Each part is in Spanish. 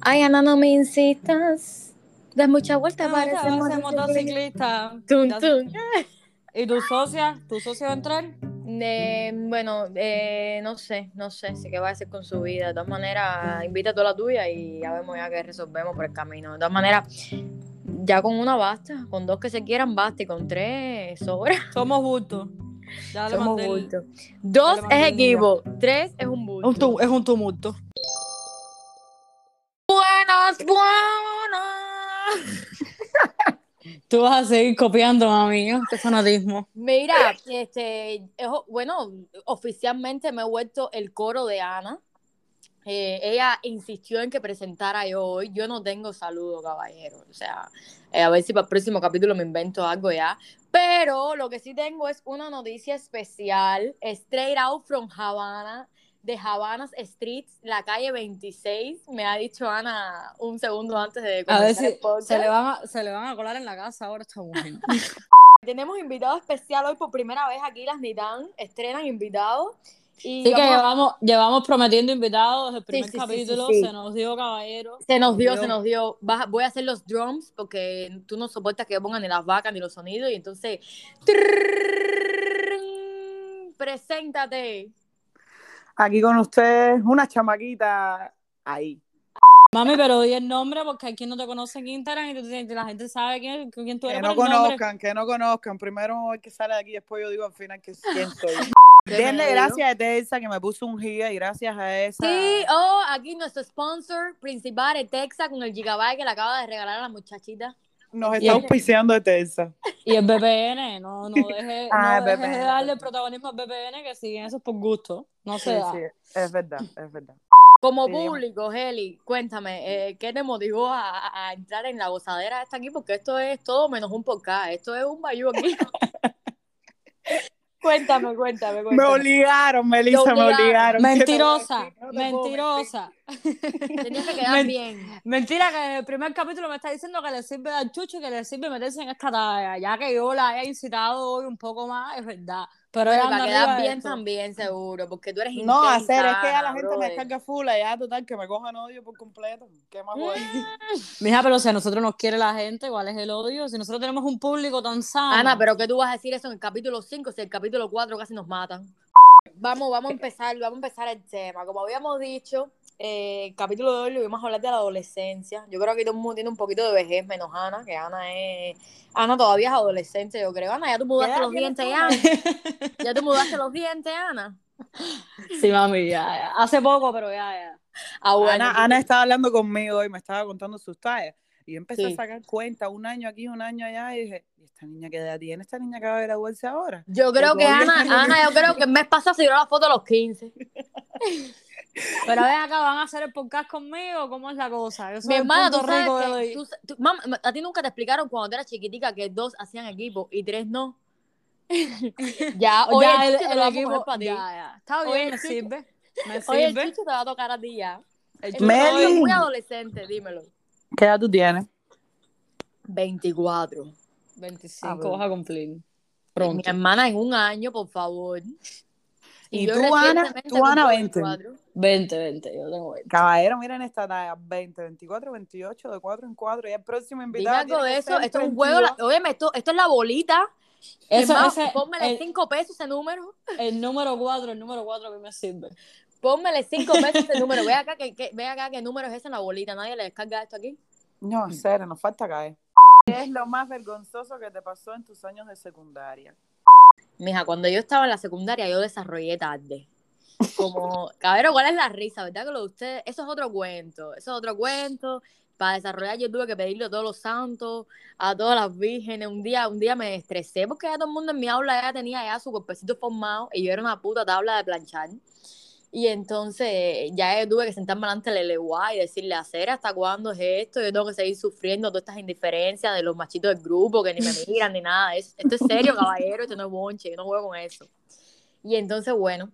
Ay, Ana, no me insistas. Das mucha vuelta, no, parece motociclista. Tum, tum. ¿Y tu socia? ¿Tu socia va a entrar? Eh, bueno, no sé, no sé, sé qué va a hacer con su vida. De todas maneras, invita a toda la tuya y ya vemos ya que resolvemos por el camino. De todas maneras, ya con una basta, con dos que se quieran basta y con tres sobra. Somos bultos. Somos bultos. Dos es equipo, tres es un bulto. Es un tumulto más buena. Tú vas a seguir copiando, mami, ¿eh? qué fanatismo. Mira, este, bueno, oficialmente me he vuelto el coro de Ana. Eh, ella insistió en que presentara yo hoy. Yo no tengo saludo, caballero. O sea, eh, a ver si para el próximo capítulo me invento algo ya. Pero lo que sí tengo es una noticia especial, straight out from Havana de Havanas Street, la calle 26, me ha dicho Ana un segundo antes de comenzar a ver si el podcast. Se le, van a, se le van a colar en la casa ahora esta mujer. Tenemos invitado especial hoy por primera vez aquí, las Nitan estrenan invitados. Y sí, que a... llevamos, prometiendo invitados desde el primer sí, sí, capítulo. Sí, se nos dio, caballero. Se nos dio, se nos dio. Voy a hacer los drums porque tú no soportas que pongan ni las vacas ni los sonidos. Y entonces. Trrr, preséntate. Aquí con ustedes, una chamaquita ahí. Mami, pero di el nombre porque hay quien no te conoce en Instagram y la gente sabe quién, quién tú eres. Que no conozcan, que no conozcan. Primero el que sale de aquí, después yo digo al final que quién soy. Denle gracias a Etexa que me puso un giga y gracias a esa. Sí, oh, aquí nuestro sponsor principal, es Etexa, con el gigabyte que le acaba de regalar a la muchachita. Nos está auspiciando Etexa. Y el BPN, no, no deje, ah, no deje de darle protagonismo al BPN que siguen esos por gusto. No se Sí, sí, es verdad, es verdad. Como Sí, público, Heli, cuéntame, eh, ¿qué te motivó a, entrar en la gozadera esta aquí? Porque esto es todo menos un podcast, esto es un bayú aquí. cuéntame, cuéntame, Me cuéntame. obligaron, Melissa, me obligaron. obligaron. ¿Qué te voy a Mentirosa, decir? No mentirosa. Tenías que quedar Men- bien. Mentira que en el primer capítulo me está diciendo que le sirve dar chucho y que le sirve meterse en esta talla. Ya que yo la haya incitado hoy un poco más, es verdad. Pero para quedar bien esto. también, seguro, porque tú eres. No, intensa, hacer, es que ya la gente me brother. descarga full, ya total, que me cojan odio por completo. ¿Qué más voy? Mija, pero si a nosotros nos quiere la gente, ¿cuál es el odio? Si nosotros tenemos un público tan sano. Ana, pero ¿qué tú vas a decir eso en el capítulo 5 si el capítulo 4 casi nos matan? Vamos, vamos a empezar, vamos a empezar el tema. Como habíamos dicho, eh, el capítulo de hoy lo vamos a hablar de la adolescencia. Yo creo que todo el mundo tiene un poquito de vejez, menos Ana, que Ana es... Ana todavía es adolescente, yo creo. Ana, ya tú mudaste los dientes, tú, Ana. Ya tú mudaste los dientes, Ana. Sí, mami, ya, ya. Hace poco, pero ya, ya. Ah, bueno. Ana, Ana estaba hablando conmigo y me estaba contando sus tallas. Y yo empecé Sí. a sacar cuenta, un año aquí, un año allá, y dije, ¿y esta niña qué edad tiene? ¿Esta niña acaba de graduarse ahora? Yo creo que Ana, Ana, yo creo que el mes pasado se dio la foto a los 15. Pero ven acá, ¿van a hacer el podcast conmigo? ¿Cómo es la cosa? Yo soy Mi hermana, tú sabes rico que. tú- tú- mam- a ti nunca te explicaron cuando eras chiquitica que dos hacían equipo y tres no. ya, hoy ya el, el, te lo a equipo, para ti. ya, ya. Está bien, me chucho- sirve. Me Hoy el sirve. chucho te va a tocar a ti ya. El Meli. es muy adolescente, dímelo. ¿Qué edad tú tienes? 24. 25 Ah, bueno. vas a cumplir. Mi Pronto. hermana en un año, por favor. ¿Y yo tú, Ana? Tú, Ana, cumplo 20. 24. 20, 20, yo tengo 20. Caballero, miren esta talla, 20, 24, 28, de 4 en 4. Y el próximo Dime invitado algo tiene de que eso. Esto es un 32. juego. Óyeme, esto, esto es la bolita. Eso, es más, ese- pónmele el, 5 pesos ese número. el número 4, el número 4 a mí me sirve. Pónmele 5 pesos ese número. Ve acá, que, que- ve acá qué número es ese en la bolita. Nadie le descarga esto aquí. No, en serio, nos falta caer. ¿Qué es lo más vergonzoso que te pasó en tus años de secundaria? Mija, cuando yo estaba en la secundaria, yo desarrollé tarde. Como, cabrón, ¿cuál es la risa? ¿Verdad que lo de ustedes? Eso es otro cuento. Eso es otro cuento. Para desarrollar yo tuve que pedirle a todos los santos, a todas las vírgenes. Un día, un día me estresé porque ya todo el mundo en mi aula ya tenía ya su cuerpecito formado y yo era una puta tabla de planchar. Y entonces ya yo tuve que sentarme delante del LEWA y decirle, hacer hasta cuándo es esto, yo tengo que seguir sufriendo todas estas indiferencias de los machitos del grupo que ni me miran ni nada. Esto es serio, caballero, esto no es bonche, yo no juego con eso. Y entonces, bueno,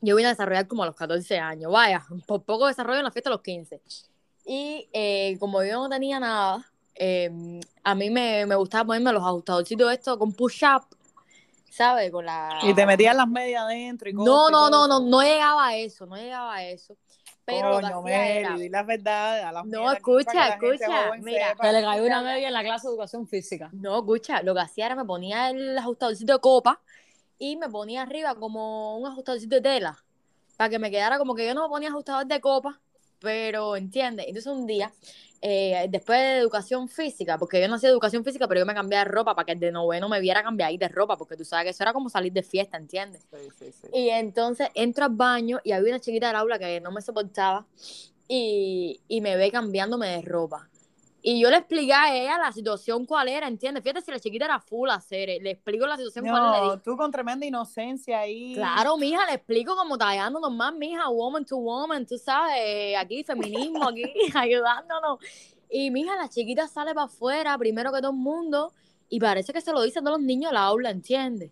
yo vine a desarrollar como a los 14 años, vaya, por poco desarrollo en la fiesta a los 15. Y eh, como yo no tenía nada, eh, a mí me, me gustaba ponerme los ajustadorcitos estos con push-up, ¿sabes? Con la... Y te metías las medias adentro y cosas. No, no, no, no, no llegaba a eso, no llegaba a eso. pero lo que Coño, era- di la verdad. a las No, escucha, escucha, mira. sepa. Se le cayó una media en la clase de educación física. No, escucha, lo que hacía era me ponía el ajustadorcito de copa y me ponía arriba como un ajustadorcito de tela para que me quedara como que yo no me ponía ajustador de copa, pero entiende. Entonces un día, eh, después de educación física, porque yo no hacía educación física, pero yo me cambié de ropa para que el de noveno me viera cambiar ahí de ropa, porque tú sabes que eso era como salir de fiesta, ¿entiendes? Sí, sí, sí. Y entonces entro al baño y había una chiquita del aula que no me soportaba y, y me ve cambiándome de ropa. Y yo le expliqué a ella la situación cuál era, ¿entiendes? Fíjate si la chiquita era full hacer, le explico la situación cuál era. le dije, tú con tremenda inocencia ahí. Claro, mija, le explico como tallando normal, mija, woman to woman, tú sabes, aquí feminismo, aquí ayudándonos. Y mija, la chiquita sale para afuera, primero que todo el mundo, y parece que se lo dicen todos los niños la aula, ¿entiendes?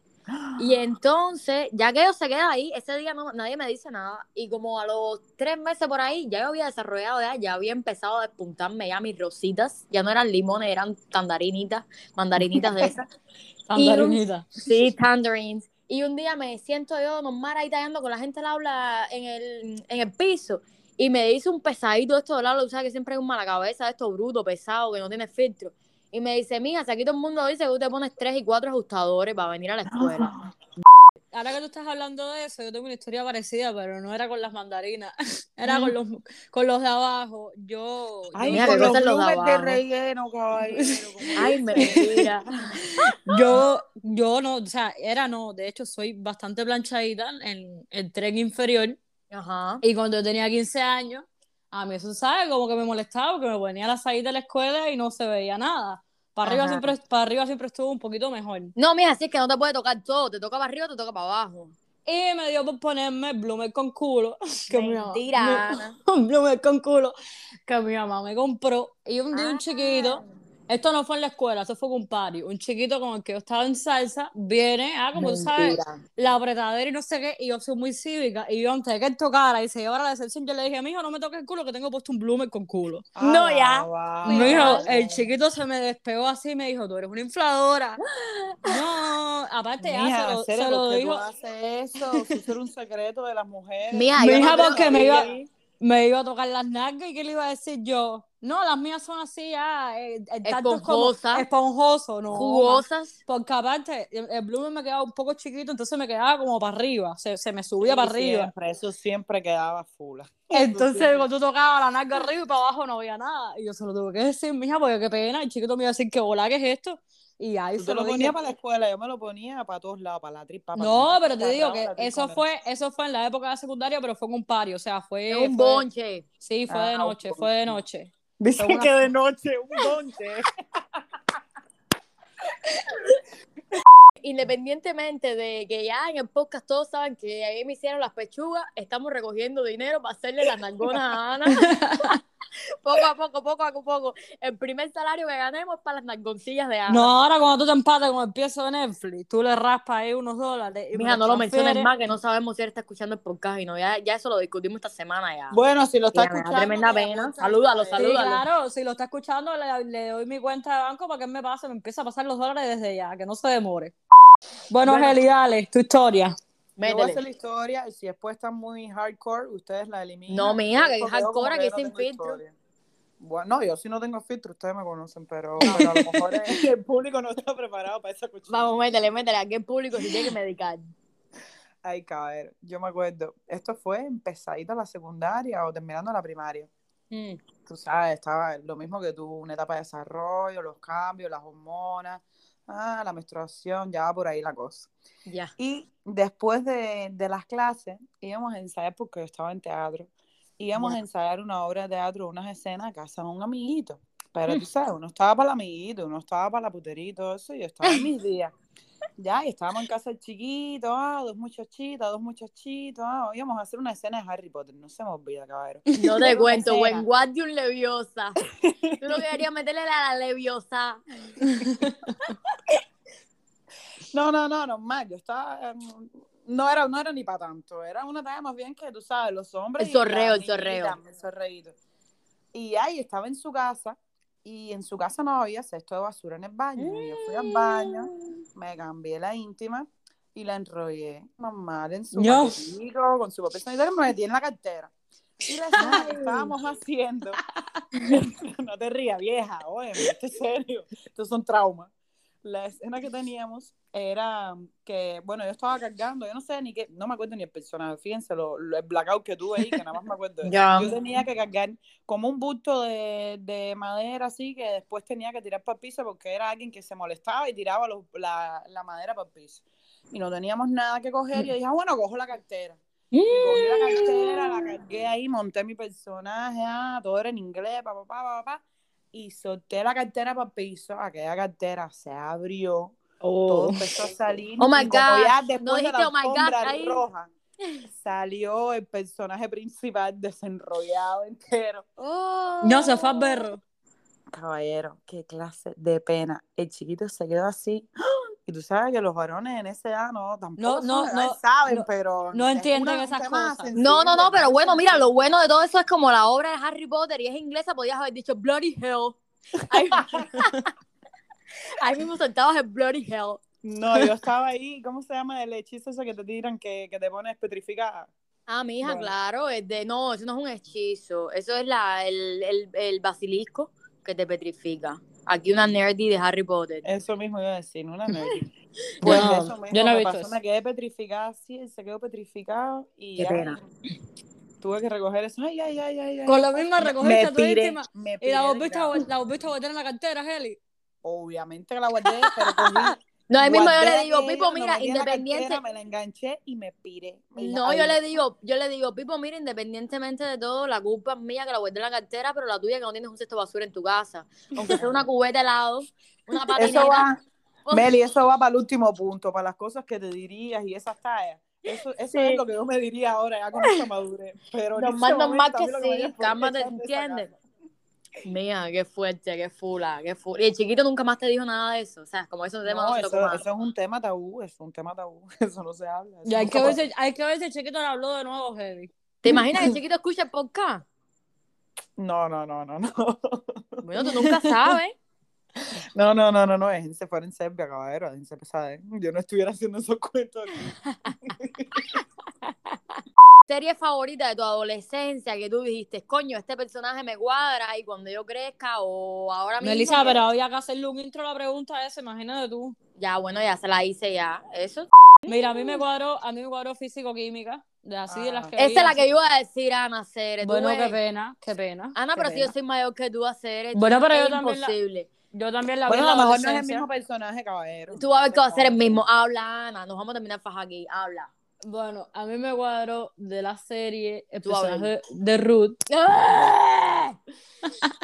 Y entonces, ya que yo se queda ahí, ese día no, nadie me dice nada. Y como a los tres meses por ahí, ya yo había desarrollado, ya, ya había empezado a despuntarme ya mis rositas. Ya no eran limones, eran tandarinitas, mandarinitas de esas. Andarinita. Sí, tangerines. Y un día me siento yo normal ahí tallando con la gente al aula en el, en el piso. Y me dice un pesadito de esto del aula, tú sabes que siempre hay un mala cabeza de esto bruto, pesado, que no tiene filtro. Y me dice, mija, si aquí todo el mundo dice que tú te pones tres y cuatro ajustadores para venir a la escuela. Ahora que tú estás hablando de eso, yo tengo una historia parecida, pero no era con las mandarinas, era con los, con los de abajo. Yo, Ay, Mira, con los los de de relleno, caballero. Ay, mentira. yo, yo no, o sea, era no, de hecho soy bastante planchadita en el tren inferior Ajá. y cuando yo tenía 15 años, a mí eso, ¿sabes? Como que me molestaba porque me ponía la salida de la escuela y no se veía nada. Para arriba, Ajá. siempre, para arriba siempre estuvo un poquito mejor. No, mija, así es que no te puede tocar todo. Te toca para arriba te toca para abajo. Y me dio por ponerme bloomer con culo. Que Mentira, un bloomer con culo que mi mamá me compró. Y un día un Ah. chiquito, esto no fue en la escuela, esto fue con un party. Un chiquito con el que yo estaba en salsa, viene, ah, como tú sabes, Mentira. la apretadera y no sé qué, y yo soy muy cívica. Y yo antes de que él tocara y se llevara la decepción, yo le dije, mijo, no me toques el culo, que tengo puesto un bloomer con culo. No, ya. Ah, dijo, va. el chiquito se me despegó así y me dijo, tú eres una infladora. No, aparte ya Mija, se lo, se lo ¿por qué dijo. tú haces eso? Eso era un secreto de las mujeres. Mija, Mi yo hija no creo porque que me iba. Me iba a tocar las nalgas y qué le iba a decir yo. No, las mías son así ya, eh, el tacto es como esponjoso, no. Jugosas. Porque aparte, el, el bloomer me quedaba un poco chiquito, entonces me quedaba como para arriba, se, se me subía Sí, para arriba. Siempre, eso siempre quedaba fula. Entonces, cuando tú tocabas la nalga arriba y para abajo no había nada. Y yo se lo tuve que decir, mija, porque qué pena. El chiquito me iba a decir que volá, ¿qué es esto? Y ahí Tú se te lo ponías para la escuela, yo me lo ponía para todos lados, para la tripa. para No, pero te digo que eso fue, eso fue en la época de la secundaria, pero fue en un party, o sea, fue, un fue- bonche. Sí, fue de Ah, noche, fue de noche. Dice Fue una- que de noche, un bonche. Independientemente de que ya en el podcast todos saben que ahí me hicieron las pechugas, estamos recogiendo dinero para hacerle las nalgonas a Ana. poco a poco, poco a poco. El primer salario que ganemos es para las nalgoncillas de Ana. No, ahora cuando tú te empates con el piezo de Netflix, tú le raspas ahí unos dólares. Mija, no lo menciones más, que no sabemos si él está escuchando el podcast y no. Ya, ya eso lo discutimos esta semana ya. Bueno, si lo está Mira, escuchando. tremenda me pena. Salúdalo, él. Sí, salúdalo. claro, si lo está escuchando, le, le doy mi cuenta de banco para que él me pase, me empieza a pasar los dólares desde ya, que no se demore. Bueno, Bueno. Heli, dale, tu historia. Yo voy a Métele. hacer la historia y si después está muy hardcore, ustedes la eliminan. No, Porque yo como hardcore que aquí sin filtro. historia. Bueno, no, yo sí no tengo filtro, ustedes me conocen, pero, pero a lo mejor es el público no está preparado para esa cuchilla. Vamos, métele, métele. Aquí el público se tiene que medicar. Ay, cabrón, yo me acuerdo, esto fue empezadita la secundaria o terminando la primaria. Mm. Tú sabes, estaba lo mismo que tú, una etapa de desarrollo, los cambios, las hormonas, ah, la menstruación, ya va por ahí la cosa. Ya. Y después de, de las clases íbamos a ensayar, porque yo estaba en teatro, íbamos a ensayar una obra de teatro, unas escenas a casa de un amiguito. Pero tú sabes, uno estaba para el amiguito, uno estaba para la putería y todo eso, y yo estaba en mis días. Ya, y estábamos en casa del chiquito, ah, dos muchachitas, dos muchachitos, ah, íbamos a hacer una escena de Harry Potter, no se me olvida, caballero. No te cuento, buen guardián leviosa. Tú lo que querías meterle a la leviosa. No, no, no, normal, yo estaba, em, no era, no era ni para tanto, era una talla más bien que tú sabes, los hombres. El zorreo, el zorreo. El zorreíto. Y ahí estaba en su casa, y en su casa no había cesto de basura en el baño. Y yo fui al baño, me cambié la íntima y la enrollé normal en su No. paquetico, con su papel sanitario, me metí en la cartera. Y la escena que estábamos haciendo, no te rías, vieja, oye, esto es serio, estos son traumas. La escena que teníamos era que, bueno, yo estaba cargando, yo no sé ni qué, no me acuerdo ni el personaje, fíjense lo, lo- el blackout que tuve ahí, que nada más me acuerdo. Ya. Yo tenía que cargar como un bulto de, de madera así, que después tenía que tirar para el piso porque era alguien que se molestaba y tiraba los- la, la madera para el piso. Y no teníamos nada que coger y yo dije, ah, bueno, cojo la cartera. Y cogí la cartera, la cargué ahí, monté mi personaje, ah, todo era en inglés, papá, papá, papá, y solté la cartera para el piso, aquella cartera se abrió, todo empezó a salir, Oh my God, ya no después de dijiste, la oh my God, ahí. roja, salió el personaje principal desenrollado entero. Oh. No, se fue al berro. Caballero, qué clase de pena. El chiquito se quedó así. Y tú sabes que los varones en esa edad no, tampoco No, no, son- no, saben, no- pero no entienden esas cosas. No, no, no, pero bueno, mira, lo bueno de todo eso es como la obra de Harry Potter y es inglesa, podías haber dicho Bloody Hell. Ahí, ahí mismo sentabas en Bloody Hell. No, yo estaba ahí, ¿cómo se llama el hechizo ese que te tiran que, que te pones petrificada? Ah, mi hija, Bueno. claro, es de, no, eso no es un hechizo, eso es la, el, el, el basilisco que te petrifica. Aquí una nerdy de Harry Potter. Eso mismo iba a decir, una nerd. Pues No, eso mismo yo no he me visto pasó, eso. me quedé petrificada así, él se quedó petrificado y Qué ya pena. tuve que recoger eso. Ay, ay, ay, ay, ay. Con lo mismo recogiste última. me Y la volviste, a, la volviste a botar en la cartera, Heli. Obviamente que la guardé, pero cogí. No, ahí mismo yo le digo, Pipo, mira, la independiente. cartera, me la enganché y me piré. Me No, yo "Ay, le digo, yo le digo, Pipo, mira, independientemente de todo, la culpa es mía que la guardé en la cartera, pero la tuya que no tienes un cesto de basura en tu casa. Aunque sea una cubeta de helado, una patineta. Eso va, Oh. Meli, eso va para el último punto, para las cosas que te dirías y esas tallas. Eso, eso Sí. es lo que yo me diría ahora, ya con esta madurez. Pero Normal, momento, a que sí, cálmate, ¿entiendes? Mía, qué fuerte, qué fula, qué fula. Y el chiquito nunca más te dijo nada de eso. O sea, como eso tema no, No, se eso, tocó eso es un tema tabú, eso es un tema tabú, eso no se habla. Y hay que, ver si, hay que ver si el chiquito le habló de nuevo, Heli. ¿Te imaginas que el chiquito escucha el podcast? No, no, no, no, no. Bueno, tú nunca sabes. No, no, no, no, no, déjense fuera en Serbia, caballero, déjense pesar, ¿eh? Yo no estuviera haciendo esos cuentos. Serie favorita de tu adolescencia que tú dijiste, coño, este personaje me cuadra y cuando yo crezca o ahora mismo. Melissa, pero había que hacerle un intro a la pregunta esa, imagínate tú. Ya, bueno, ya se la hice ya. Eso. Mira, a mí me cuadró, a mí me cuadró físico-química, de así de las Ah. que Esa es la así. que iba a decir, Ana Ceres. Tú Bueno, qué pena, qué pena. Ana, Qué pero si yo soy mayor que tú a Ceres. Bueno, pero es yo también la- imposible. Yo también la vi Bueno, en a lo mejor no es el mismo personaje, caballero. Tú vas a ver que va a ser el mismo. Habla, Ana. Nos vamos a terminar faja aquí. Habla. Bueno, a mí me cuadró de la serie el Tú personaje de Ruth. ¡Ah!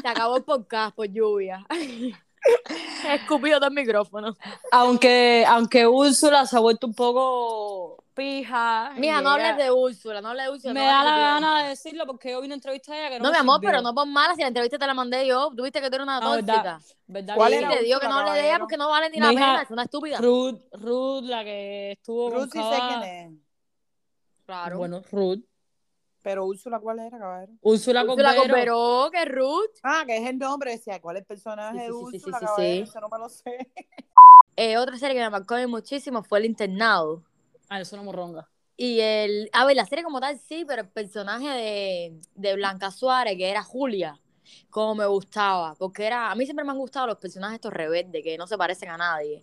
Se acabó el podcast por lluvia. He escupido todo el micrófono. Aunque, aunque Úrsula se ha vuelto un poco pija. Mija, no ella- hables de Úrsula, no hables de Úrsula. Me no da hables la de gana de decirlo porque yo vi una entrevista a ella que no No, me mi amor, sirvió. pero no pon mala si la entrevista te la mandé yo. Tuviste que tú eres una Ah, ¿verdad? tóxica. ¿Verdad ¿Cuál que Sí, era te digo que no le dé caballero? porque no vale ni la pena, es una estúpida. Ruth, Ruth, la que estuvo Ruth sí sé quién es. Claro. Bueno, Ruth. Pero Úrsula, ¿cuál era, caballero? Úrsula. Corberó, que Ruth. Ah, que es el nombre. Decía, ¿cuál es el personaje Sí, de sí, sí, sí, Úrsula, sí, sí, caballero? sí. Eso no me lo sé. Eh, otra serie que me marcó a mí muchísimo fue El Internado. Ah, es una morronga. Y el. A ver, la serie como tal sí, pero el personaje de, de Blanca Suárez, que era Julia, como me gustaba. Porque era. A mí siempre me han gustado los personajes estos rebeldes, que no se parecen a nadie.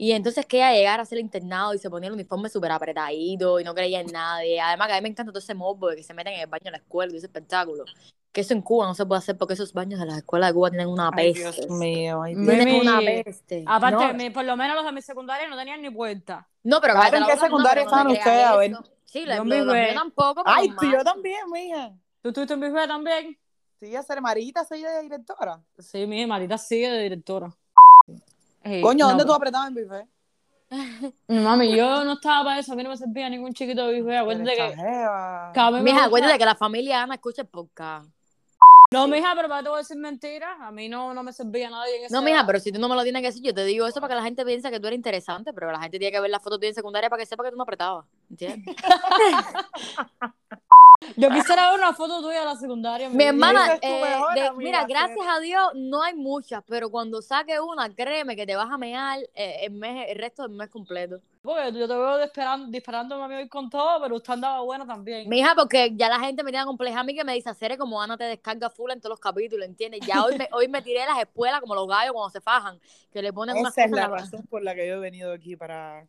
Y entonces que ella llegara a ser internado y se ponía el uniforme súper apretadito y no creía en nadie. Además que a mí me encanta todo ese morbo de que se meten en el baño de la escuela y ese espectáculo. Que eso en Cuba no se puede hacer porque esos baños de las escuelas de Cuba tienen una Ay, peste. Dios mío. Ay, Dios Tienen una peste. Aparte, no, mi- por lo menos los de mi secundaria no tenían ni puerta. no, pero Claro, ¿en la qué secundaria no, pero no ustedes? A. Sí, lo, Yo míos tampoco, pero Ay, tú, yo también, mija. ¿Tú estuviste en Bisbee también? Sí, a ser Marita, soy de directora. Sí, mi Marita sigue de directora. Coño, no, ¿dónde tú pero- apretabas en bife? Mami, yo no estaba para eso. A mí no me servía ningún chiquito de Bisbee. Acuérdate que... Mija, acuérdate que la familia Ana escucha el podcast. No, mija, pero para te voy a decir mentiras. A mí no, no me servía nadie en ese No, mija, pero si tú no me lo tienes que decir, yo te digo eso para que la gente piense que tú eres interesante, pero la gente tiene que ver las fotos de en secundaria para que sepa que tú no apretabas. ¿Entiendes? Yo quisiera ver una foto tuya de la secundaria. Mi hermana, Esa es eh, de- mira, gracias a Dios no hay muchas, pero cuando saque una, créeme que te vas a mear eh, el, mes, el resto del mes completo. Porque yo te veo disparando, disparando a mí hoy con todo, pero usted andaba buena también. Mija, porque ya la gente me tiene compleja a mí que me dice, hacer como Ana te descarga full en todos los capítulos, ¿entiendes? Ya hoy me, hoy me tiré las espuelas como los gallos cuando se fajan, que le ponen unas Esa es la razón por la que yo he venido aquí para,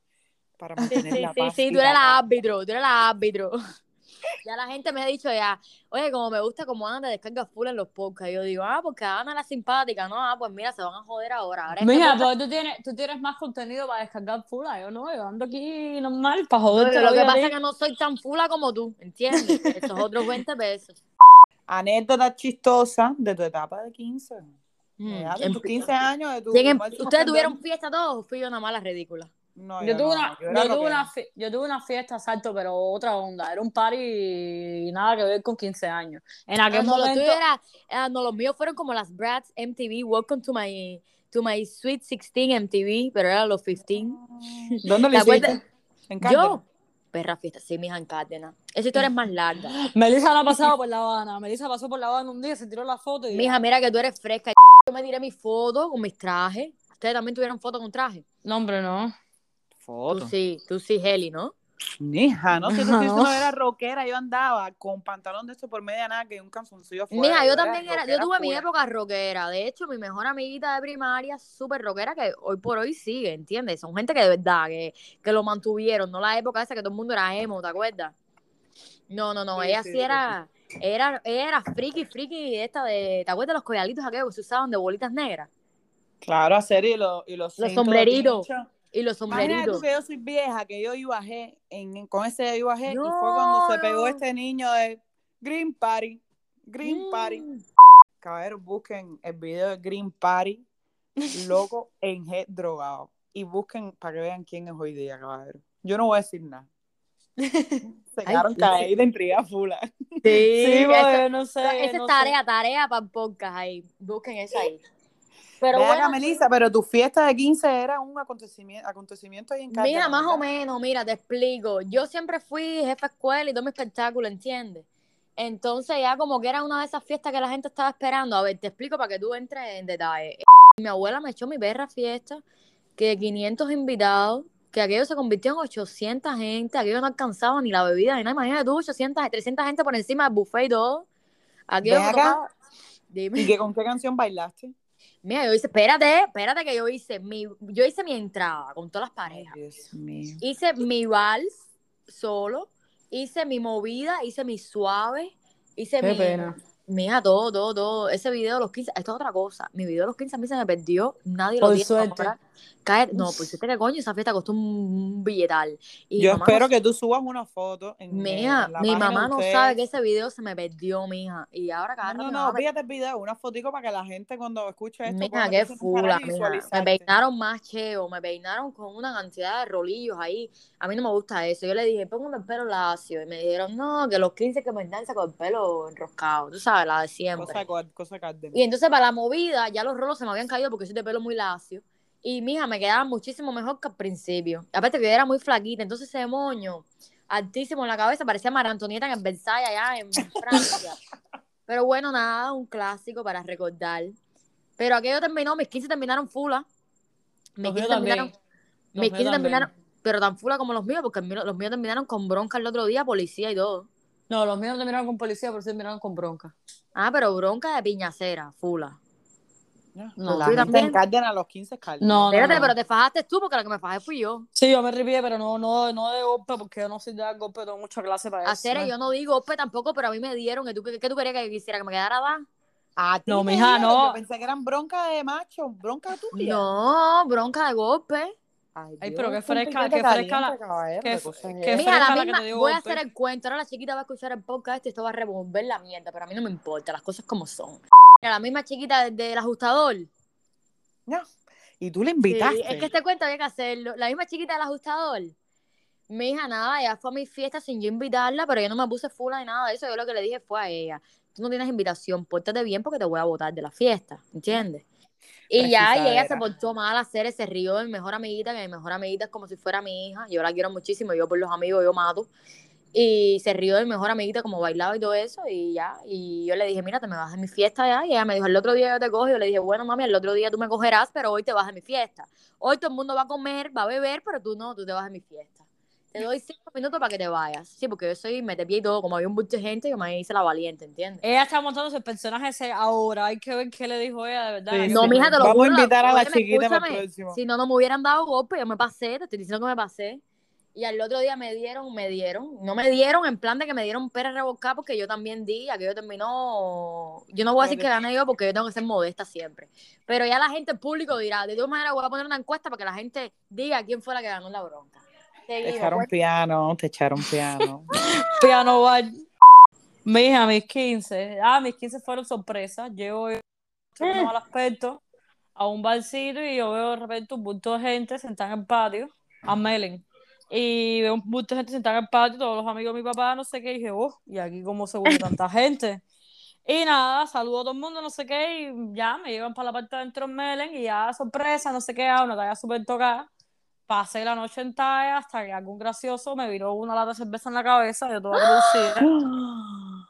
para Sí, mantener sí, la sí, paz. sí, y tú eres la árbitro, tú eres la árbitro. Ya la gente me ha dicho ya, oye, como me gusta como Ana te descarga full en los podcasts. Yo digo, ah, porque Ana era simpática, no, ah, pues mira, se van a joder ahora. ahora Mira, podcast- pues tú tienes, tú tienes más contenido para descargar fula. Yo no, yo ando aquí normal para No, la lo que pasa es que no soy tan fula como tú, ¿entiendes? Esos otros 20 pesos. Anécdota chistosa de tu etapa de 15. Mm, de tus 15 años, de tu ¿Quién em- máximo ¿Ustedes tuvieron fiesta todos o fui yo una mala ridícula? No, Yo tuve, no, una, yo tuve una yo tuve una fiesta, exacto, pero otra onda. Era un party y nada que ver con 15 años. En Ah, aquel no, los momento. tuyos era- ah, no, los míos fueron como las Brats MTV, Welcome to my, to my Sweet 16 MTV, pero eran los 15. ¿Dónde ¿Te lo hiciste? En Cárdenas. Yo, perra fiesta, sí, mija, en Cárdenas. Esa historia es más larga. Melissa no ha pasado por La Habana. Melissa pasó por La Habana un día, se tiró la foto y. Mija, mira que tú eres fresca. Yo me tiré mi foto con mis trajes. Ustedes también tuvieron foto con traje. No, hombre, no. Foto. Tú sí, tú sí, Heli, ¿no? Mija, no sé, tú No. no era rockera, yo andaba con pantalón de esto por media nada que un calzoncillo afuera. Mija, yo también era, yo tuve mi época rockera. De hecho, mi mejor amiguita de primaria, súper rockera, que hoy por hoy sigue, ¿entiendes? Son gente que de verdad, que, que lo mantuvieron, no la época esa que todo el mundo era emo, ¿te acuerdas? No, no, no, Sí, ella sí, sí, sí, era, era, era friki, friki, esta de, ¿te acuerdas de los collalitos aquellos que se usaban de bolitas negras? Claro, serio, y, los- y los, Los sombreritos. Y los Imagínate tú sombreritos. que yo soy vieja, que yo iba en, con ese iba a G, y No, fue cuando se pegó no. este niño de Green Party, Green Mm. Party. Caballeros, busquen el video de Green Party, loco en G drogado. Y busquen para que vean quién es hoy día, caballero. Yo no voy a decir nada. Se quedaron caídas intriga fula. Sí, Sí, eso- pues, no sé. esa no es sé. tarea, tarea para podcast ahí. Busquen esa ahí. Pero bueno, Melissa, pero tu fiesta de 15 era un acontecimiento, acontecimiento ahí en Mira, Cárdenas, más o menos, mira, te explico. Yo siempre fui jefa de escuela y todo mi espectáculo, ¿entiendes? Entonces ya como que era una de esas fiestas que la gente estaba esperando. A ver, te explico para que tú entres en detalle. Mi abuela me echó mi perra fiesta, que 500 invitados, que aquello se convirtió en 800 gente, aquello no alcanzaba ni la bebida ni nada. Imagínate tú, 800, 300 gente por encima del buffet y todo. Aquello Dime. ¿Y que, con qué canción bailaste? Mira, yo hice, espérate, espérate que yo hice mi, yo hice mi entrada con todas las parejas. Dios mío. Hice mi vals solo, hice mi movida, hice mi suave, hice Qué mi. pena. Mira, todo, todo, todo. Ese video de los 15, esto es otra cosa. Mi video de los 15 a mí se me perdió, nadie lo tiene. suerte. comprar. Cállate- No, pues este que coño, esa fiesta costó un, billetal. Y Yo espero no- que tú subas una foto. En, Mija, en la mi mamá no sabe que ese video se me perdió, mija. Y ahora cada No, no, no, fíjate el video, una fotico para que la gente cuando escuche esto Mija, qué fula, mija. Me peinaron más cheo, me peinaron con una cantidad de rolillos ahí. A mí no me gusta eso. Yo le dije, póngame el pelo lacio. Y me dijeron, no, que los 15 que me danza con el pelo enroscado. Tú sabes, la de siempre. Cosa, cosa. Y entonces para la movida, ya los rolos se me habían caído porque soy de pelo muy lacio. Y mija, me quedaba muchísimo mejor que al principio. Aparte que yo era muy flaquita, entonces ese moño altísimo en la cabeza parecía María Antonieta en el Versailles allá en Francia. Pero bueno, nada, un clásico para recordar. Pero aquello terminó, mis 15 terminaron fula. Mis Los 15 míos también. terminaron, mis míos 15 también. terminaron, pero tan fula como los míos, porque los míos terminaron con bronca el otro día, policía y todo. No, los míos no terminaron con policía, pero sí terminaron con bronca. Ah, pero bronca de piñacera, fula. No, la gente también. en Cárdenas a los 15 es Cárdenas. No, no, Espérate, no. pero te fajaste tú porque la que me fajé fui yo. Sí, yo me ripié, pero no, no, no de golpe, porque yo no soy de dar golpe, tengo mucha clase para eso. Hacer, yo no digo golpe tampoco, pero a mí me dieron. ¿Y tú, qué, qué tú querías que quisiera? ¿Que me quedara dar? A ti No, mija, dieron, no. Yo pensé que eran bronca de macho, bronca tuya. No, bronca de golpe. Ay, Ay, pero qué qué fresca, qué fresca la- caballero, qué- qué qué esa. Mira, fresca la la que misma, te dio voy a hacer el cuento. Ahora la chiquita va a escuchar el podcast y esto va a revolver la mierda, pero a mí no me importa, las cosas como son. La misma chiquita del, del ajustador. No. Y tú le Sí, invitaste. es que este cuento había que hacerlo. La misma chiquita del ajustador. Mi hija, nada, ella fue a mi fiesta sin yo invitarla, pero yo no me puse fula ni nada de eso. Yo lo que le dije fue a ella, tú no tienes invitación, pórtate bien porque te voy a botar de la fiesta, ¿entiendes? Y ya, y ella se portó mal a hacer ese río de mi mejor amiguita, que mi mejor amiguita es como si fuera mi hija. Yo la quiero muchísimo, yo por los amigos yo mato. Y se rió de mi mejor amiguita como bailaba y todo eso y ya. Y yo le dije, mira, te me vas de mi fiesta ya. Y ella me dijo, el otro día yo te cojo. Y yo le dije, bueno, mami, el otro día tú me cogerás, pero hoy te vas de mi fiesta. Hoy todo el mundo va a comer, va a beber, pero tú no, tú te vas de mi fiesta. Te doy cinco minutos para que te vayas. Sí, porque yo soy me pie y todo, como había un mucha gente, yo me hice la valiente, ¿entiendes? Ella está montando su personaje ese ahora. Hay que ver qué le dijo ella, de verdad. Sí, No, sí. mija, te lo Vamos juro, a invitar a la chiquita para el próximo. Si no, no me hubieran dado golpe, yo me pasé, te estoy diciendo que me pasé. Y al otro día me dieron, me dieron. No me dieron en plan de que me dieron pera revolcada porque yo también di, aquello terminó. Yo no voy a decir que gané yo porque yo tengo que ser modesta siempre. Pero ya la gente, el público dirá, de todas maneras voy a poner una encuesta para que la gente diga quién fue la que ganó la bronca. Te echaron pues. piano, te echaron piano. Piano bar. Mija, mis 15. Ah, mis 15 fueron sorpresas. Llego yo, Mm. al aspecto a un barcito y yo veo de repente un bulto de gente sentada en el patio, a Melen. Y veo de gente sentada en el patio, todos los amigos de mi papá, no sé qué, y dije, oh, ¿y aquí cómo se vuelve tanta gente? Y nada, saludo a todo el mundo, no sé qué, y ya me llevan para la parte de adentro en Melen, y ya sorpresa, no sé qué, a una talla súper tocada. Pasé la noche en talla hasta que algún gracioso me viró una lata de cerveza en la cabeza, yo toda producida.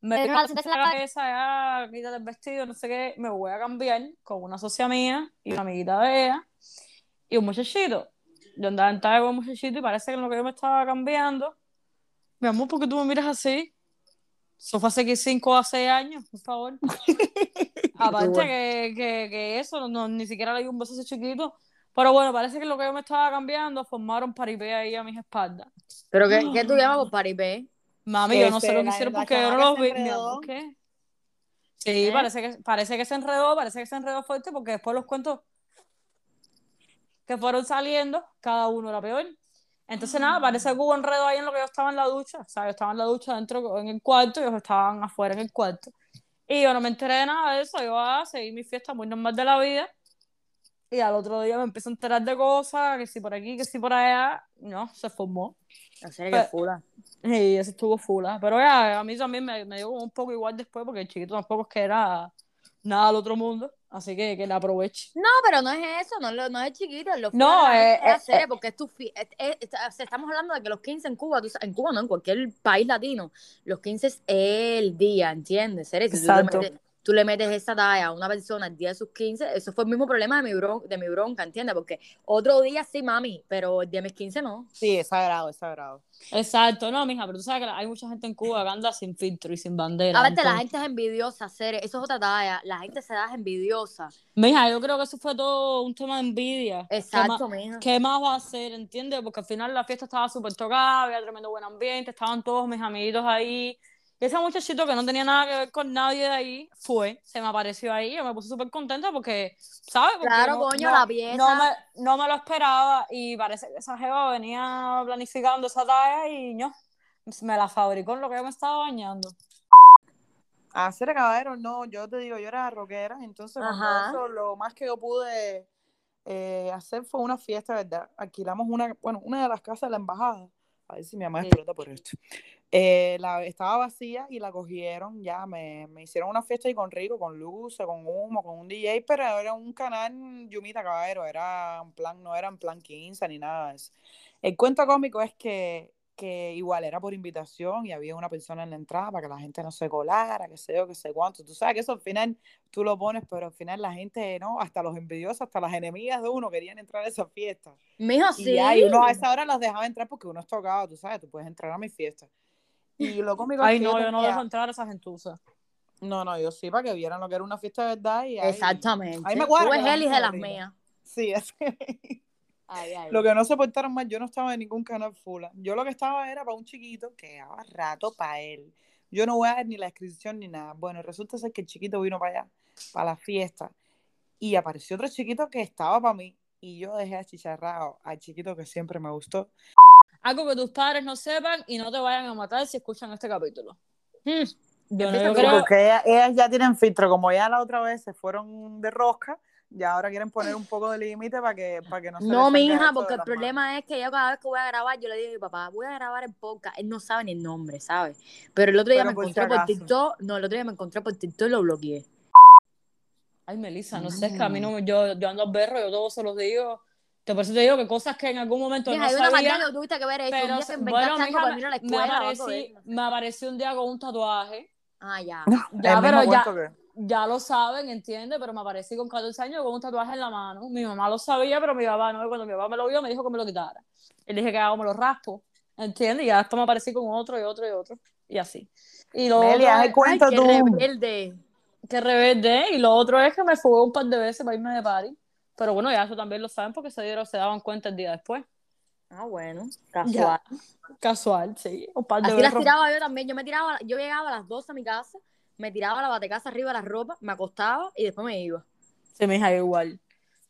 Me dio la cerveza en la cabeza, ya, quítate el vestido, no sé qué, me voy a cambiar con una socia mía y una amiguita de ella y un muchachito. Yo andaba en talla con muchachito y parece que en lo que yo me estaba cambiando, mi amor, ¿por qué tú me miras así? Eso fue hace 5 a 6 años, por favor. Aparte bueno. que, que, que eso, no, ni siquiera le di un beso a ese chiquito. Pero bueno, parece que lo que yo me estaba cambiando formaron paripé ahí a mis espaldas. Pero ¿qué, qué tú llamas por paripé? Mami, yo no Este, sé lo que la- hicieron porque yo no los vi. ¿qué? Sí, ¿Eh? parece, que, parece que se enredó, parece que se enredó fuerte porque después los cuentos que fueron saliendo, cada uno era peor. Entonces, nada, parece que hubo enredo ahí en lo que yo estaba en la ducha. O sea, yo estaba en la ducha dentro, en el cuarto, y ellos estaban afuera en el cuarto. Y yo no me enteré de nada de eso, yo a seguir mi fiesta muy normal de la vida. Y al otro día me empiezo a enterar de cosas, que si por aquí, que si por allá. No, se formó. Serio, Pero- que fula. Y eso estuvo fula. Pero ya, a mí también me, me dio como un poco igual después, porque el chiquito tampoco es que era nada al otro mundo. Así que que la aproveche. No, pero no es eso, no, es lo- no es chiquito, es lo No, eh, eh, porque es tu fi- es- es- es- o sea, estamos hablando de que los 15 en Cuba, tú en Cuba no, en cualquier país latino, los 15 es el día, ¿entiendes? Tú Exacto. metes, tú le metes esa talla a una persona el día de sus 15, eso fue el mismo problema de mi, bron- de mi bronca, ¿entiendes? Porque otro día sí, mami, pero el día de mis 15 no. Sí, es sagrado, es sagrado. Exacto, no, mija, pero tú sabes que hay mucha gente en Cuba que anda sin filtro y sin bandera. A ver, la entonces- gente es envidiosa, serio, eso es otra talla, la gente se da envidiosa. Mija, yo creo que eso fue todo un tema de envidia. ¿Qué Exacto, mija. ¿Qué más va a hacer, entiendes? Porque al final la fiesta estaba súper tocada, había tremendo buen ambiente, estaban todos mis amiguitos ahí. Ese muchachito que no tenía nada que ver con nadie de ahí, fue, se me apareció ahí, yo me puse súper contenta porque, ¿sabes? Porque Claro, no, coño, no- la pieza. No me, no me lo esperaba y parece que esa jeva venía planificando esa talla y no, me la fabricó en lo que yo me estaba bañando. Hacer caballero, no, yo te digo, yo era rockera, entonces eso, lo más que yo pude eh, hacer fue una fiesta, ¿verdad? Alquilamos una, bueno, una de las casas de la embajada, a ver si mi mamá Sí. explota por esto. Eh, la, estaba vacía y la cogieron, ya me, me hicieron una fiesta ahí con Rico, con luces, con humo, con un DJ, pero era un canal Yumita Caballero, era un plan, no era en plan 15 ni nada de eso. El cuento cómico es que, que igual era por invitación y había una persona en la entrada para que la gente no se colara, que sé yo, que sé cuánto. Tú sabes que eso al final tú lo pones, pero al final la gente, ¿no? Hasta los envidiosos, hasta las enemigas de uno querían entrar a esa fiesta. Mijo, Y sí. ya, y uno a esa hora las dejaba entrar porque uno es tocado, tú sabes, tú puedes entrar a mi fiesta. Y lo cómico es Ay, que no, yo no dejo entrar a esa gentuza. No, no, yo sí, para que vieran lo que era una fiesta de verdad. Y, ay, Exactamente. Ahí me cuadra Tú eres Elis de las mías. Sí, es Ay, ay. Lo que no soportaron más, yo no estaba en ningún canal fula. Yo lo que estaba era para un chiquito que daba rato para él. Yo no voy a ver ni la inscripción ni nada. Bueno, resulta ser que el chiquito vino para allá, para la fiesta, y apareció otro chiquito que estaba para mí. Y yo dejé achicharrado al chiquito que siempre me gustó. Algo que tus padres no sepan y no te vayan a matar si escuchan este capítulo. Hmm. Yo creo, Porque ellas, ellas ya tienen filtro, como ya la otra vez se fueron de rosca, ya ahora quieren poner un poco de límite para que, para que no se No, mi hija, porque el problema es que yo cada vez que voy a grabar, yo le digo a mi papá, voy a grabar el podcast. Él no sabe ni el nombre, ¿sabes? Pero el otro día Pero me por si encontré por. TikTok, no, el otro día me encontré por TikTok y lo bloqueé. Ay, Melissa, no sé, es que a mí no, yo, yo ando al berro, yo todo se los digo por eso te digo que cosas que en algún momento Mija, no hay una sabía. que tuviste que ver. Pero, un día te bueno, mija, para me, ir a la escuela aparecí, eso, no sé. me apareció un día con un tatuaje. Ah, ya. Ya, el pero ya, que- ya lo saben, ¿entiendes? Pero me aparecí con 14 años con un tatuaje en la mano. Mi mamá lo sabía, pero mi papá no. Y cuando mi papá me lo vio, me dijo que me lo quitara. Y le dije que hago, me lo raspo. ¿Entiendes? Y ya después me aparecí con otro y otro y otro. Y así. Y lo Melia, otro cuento Ay, tú. qué rebelde. que rebelde. Y lo otro es que me fugué un par de veces para irme de party. Pero bueno, ya eso también lo saben porque se dieron, se daban cuenta el día después. Ah, bueno, Ya. casual. Casual, sí. Un par de Así las tiraba yo también. Yo me tiraba, yo llegaba a las 12 a mi casa, me tiraba la batecasa arriba de la ropa, me acostaba y después me iba. Sí, mi hija, igual.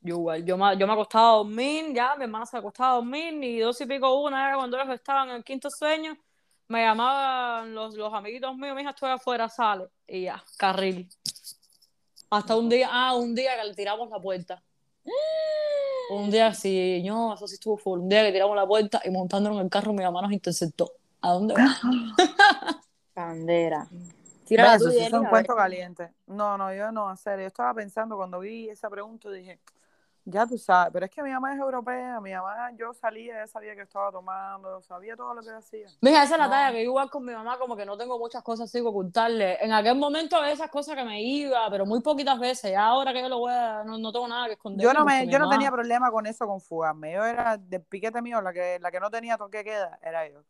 Yo igual. Yo me, yo me acostaba a dormir, ya, mi hermana se acostaba a dormir, y dos y pico una era cuando ellos estaban en el quinto sueño, me llamaban los, los amiguitos míos, mi hija, estoy afuera, sale. Y ya, carril. Hasta un día, ah, un día que le tiramos la puerta. Un día sí, no, eso sí estuvo full. Un día que tiramos la puerta y montándonos en el carro, mi mamá nos interceptó. ¿A dónde vas? Bandera. Tira eso es un cuento caliente. No, no, yo no, en serio. Yo estaba pensando cuando vi esa pregunta, dije, ya tú sabes, pero es que mi mamá es europea, mi mamá, yo salía, ella sabía que estaba tomando, sabía todo lo que hacía. Mira, esa es la No. talla que yo igual con mi mamá, como que no tengo muchas cosas así que ocultarle. En aquel momento esas cosas que me iba, pero muy poquitas veces. Ya ahora que yo lo voy a, no, no tengo nada que esconder. Yo no me, yo no mamá- tenía problema con eso, con fugarme. Yo era del piquete mío, la que, la que no tenía toque queda, era yo.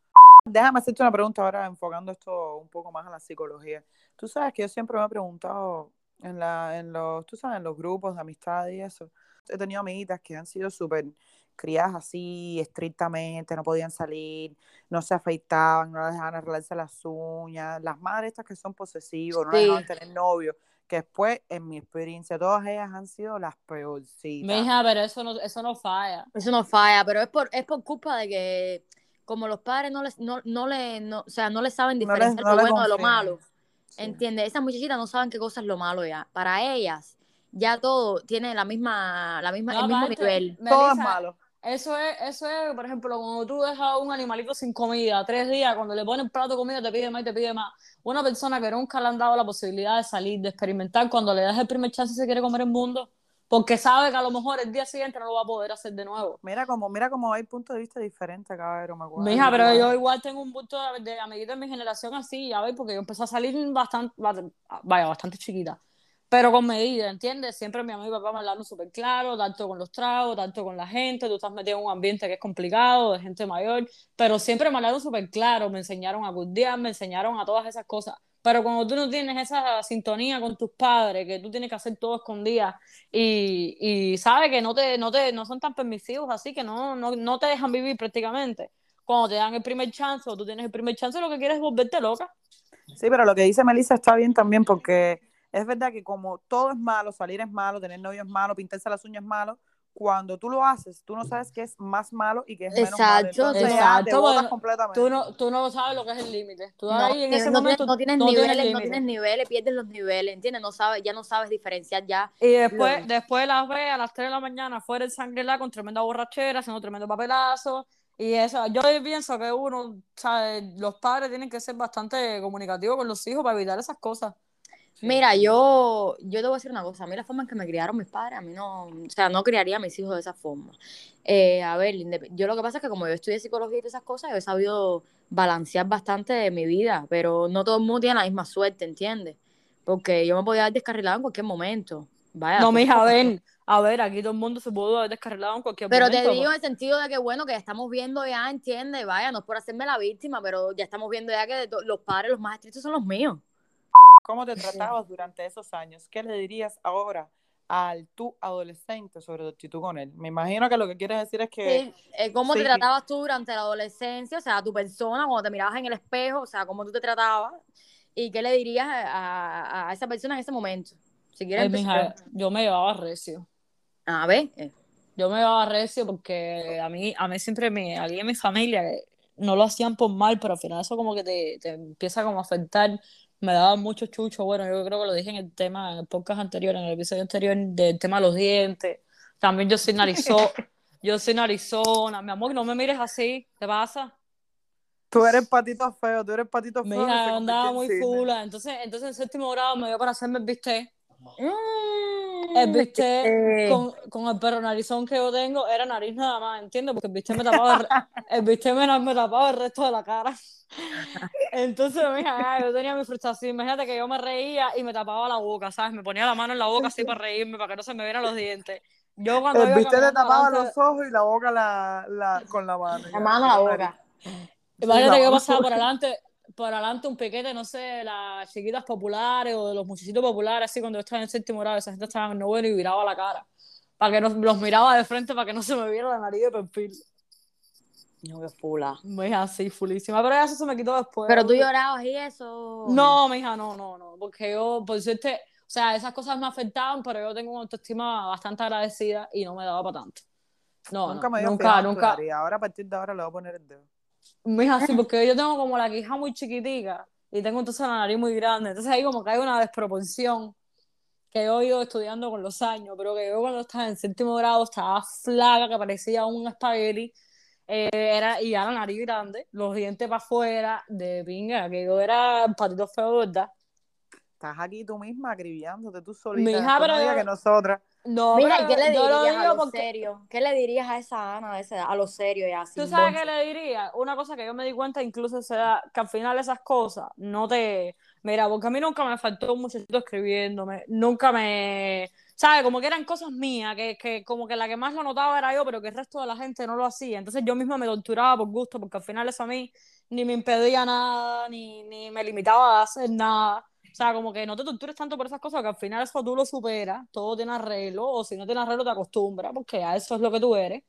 Déjame hacerte una pregunta ahora, enfocando esto un poco más a la psicología. Tú sabes que yo siempre me he preguntado en la, en los, tú sabes, en los grupos de amistad y eso. He tenido amiguitas que han sido súper criadas así, estrictamente, no podían salir, no se afeitaban, no les dejaban arreglarse las uñas. Las madres estas que son posesivos, no les Sí. dejaban tener novio. Que después, en mi experiencia, todas ellas han sido las peorcitas. Mija, pero eso no, eso no falla. Eso no falla, pero es por, es por culpa de que como los padres no les, no, no le, no, o sea, no le saben No les- diferenciar no lo bueno de lo malo. Sí. ¿Entiendes? Esas muchachitas no saben qué cosa es lo malo ya. Para ellas, ya todo tiene la misma, la misma, No, el mismo aparte, nivel. Todo es malo. Eso es, eso es, por ejemplo, cuando tú dejas a un animalito sin comida tres días, cuando le ponen plato de comida te pide más y te pide más. Una persona que nunca le han dado la posibilidad de salir, de experimentar, cuando le das el primer chance se quiere comer el mundo, porque sabe que a lo mejor el día siguiente no lo va a poder hacer de nuevo. Mira como, mira como hay puntos de vista diferentes, cabrón, me acuerdo. Mija, pero yo igual tengo un punto de, de amiguitos de mi generación así, ya ves, porque yo empecé a salir bastante, vaya, bastante chiquita, pero con medida, ¿entiendes? Siempre mi amigo y papá me hablaron súper claro, tanto con los tragos, tanto con la gente, tú estás metido en un ambiente que es complicado, de gente mayor, pero siempre me hablaron súper claro, me enseñaron a curdear, me enseñaron a todas esas cosas. Pero cuando tú no tienes esa sintonía con tus padres, que tú tienes que hacer todo escondida y, y sabes que no, te, no, te, no son tan permisivos así, que no, no, no te dejan vivir prácticamente cuando te dan el primer chance o tú tienes el primer chance, lo que quieres es volverte loca. Sí, pero lo que dice Melissa está bien también porque es verdad que como todo es malo, salir es malo, tener novio es malo, pintarse las uñas es malo, cuando tú lo haces, tú no sabes que es más malo y que es menos malo. Exacto, Entonces ya exacto, te botas bueno, completamente. Tú no, tú no sabes lo que es el límite. Tú No, ahí en tienes- ese no momento tienes, no tienes no niveles, no tienes niveles, pierdes los niveles, ¿entiendes? No sabes, ya no sabes diferenciar ya. Y después, Lo- después las ve a las 3 de la mañana fuera el sangre con tremenda borrachera, haciendo tremendo papelazo. Y eso, yo pienso que uno, ¿sabe? los padres tienen que ser bastante comunicativos con los hijos para evitar esas cosas. Mira, yo, yo te voy a decir una cosa, a mí la forma en que me criaron mis padres, a mí no, o sea, no criaría a mis hijos de esa forma. Eh, a ver, yo lo que pasa es que como yo estudié psicología y todas esas cosas, yo he sabido balancear bastante de mi vida, pero no todo el mundo tiene la misma suerte, ¿entiendes? Porque yo me podía haber descarrilado en cualquier momento. Vaya, No, pues, mija, a ver, a ver, aquí todo el mundo se pudo haber descarrilado en cualquier Pero momento. te digo pues. en el sentido de que, bueno, que ya estamos viendo ya, ¿entiendes? Vaya, no es por hacerme la víctima, pero ya estamos viendo ya que los padres, los más estrictos son los míos. ¿Cómo te tratabas durante esos años? ¿Qué le dirías ahora al tú adolescente sobre tu actitud con él? Me imagino que lo que quieres decir es que Sí, eh, ¿Cómo te tratabas tú durante la adolescencia? O sea, tu persona, cuando te mirabas en el espejo, o sea, cómo tú te tratabas. ¿Y qué le dirías a, a- a esa persona en ese momento? Si quieres Ay, mija, yo me llevaba recio. A ver. eh, Yo me llevaba recio porque a mí, a mí siempre me, alguien en mi familia que no lo hacían por mal, pero al final eso como que te, te empieza como a afectar. Me daba mucho chucho. Bueno, yo creo que lo dije en el tema, en el podcast anterior, en el episodio anterior, del tema de los dientes. También yo soy narizona. yo soy narizona. Mi amor, no me mires así. ¿Te pasa? tú eres patito feo, tú eres patito feo. hija andaba muy fula. Entonces, entonces en séptimo grado me dio para hacerme el bistec. Mm, el bistec Eh, con, con el perro narizón que yo tengo era nariz nada más, ¿entiendes? Porque el bistec me tapaba el, me, me tapaba el resto de la cara. Entonces, mija, yo tenía mi frustración. Imagínate que yo me reía y me tapaba la boca, ¿sabes? Me ponía la mano en la boca así para reírme, para que no se me vieran los dientes. Yo cuando El viste te caminando tapaba delante- los ojos y la boca la, la, con la mano. La mano a la boca. Imagínate que yo pasaba por adelante, por adelante un piquete, no sé, de las chiquitas populares o de los muchachitos populares, así cuando yo estaba en séptimo grado, esa gente estaba en noveno y viraba la cara. Para que no, los miraba de frente para que no se me viera la nariz de perfil. No, qué fula. Me dije así, fulísima. Pero eso se me quitó después. Pero tú llorabas y eso. No, mija, no, no, no. Porque yo, por suerte, o sea, esas cosas me afectaban, pero yo tengo una autoestima bastante agradecida y no me daba para tanto. No, nunca no, me dio nunca, nunca. nariz. Ahora a partir de ahora le voy a poner el dedo. Mija, sí, porque yo tengo como la quija muy chiquitica y tengo entonces la nariz muy grande. Entonces ahí como que hay una desproporción que yo he ido estudiando con los años, pero que yo cuando estaba en séptimo grado estaba flaca, que parecía un espagueti, eh, era, y ya la nariz grande, los dientes para afuera, de pinga, que yo era patito feo, ¿verdad? Estás aquí tú misma acribillándote tú solita. Mija, Después pero yo- que nosotras. No, Mira, pero ¿y qué le yo lo dirías a lo porque- serio? ¿Qué le dirías a esa Ana, a, ese- a lo serio ya? ¿Tú sin sabes qué le diría? Una cosa que yo me di cuenta incluso se da, que al final esas cosas no te... Mira, porque a mí nunca me faltó un muchachito escribiéndome, nunca me... ¿Sabes? Como que eran cosas mías, que, que como que la que más lo notaba era yo, pero que el resto de la gente no lo hacía. Entonces yo misma me torturaba por gusto, porque al final eso a mí ni me impedía nada, ni, ni me limitaba a hacer nada. O sea, como que no te tortures tanto por esas cosas, que al final eso tú lo superas, todo tiene arreglo, o si no tiene arreglo te acostumbras, porque a eso es lo que tú eres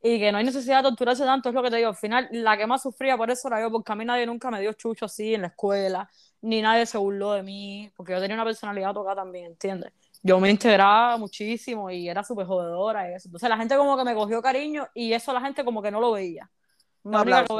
y que no hay necesidad de torturarse tanto, es lo que te digo. Al final, la que más sufría por eso era yo, porque a mí nadie nunca me dio chucho así en la escuela, ni nadie se burló de mí, porque yo tenía una personalidad tocada también, ¿entiendes? Yo me integraba muchísimo y era súper jodedora y eso. Entonces la gente como que me cogió cariño y eso la gente como que no lo veía. Única aplauso.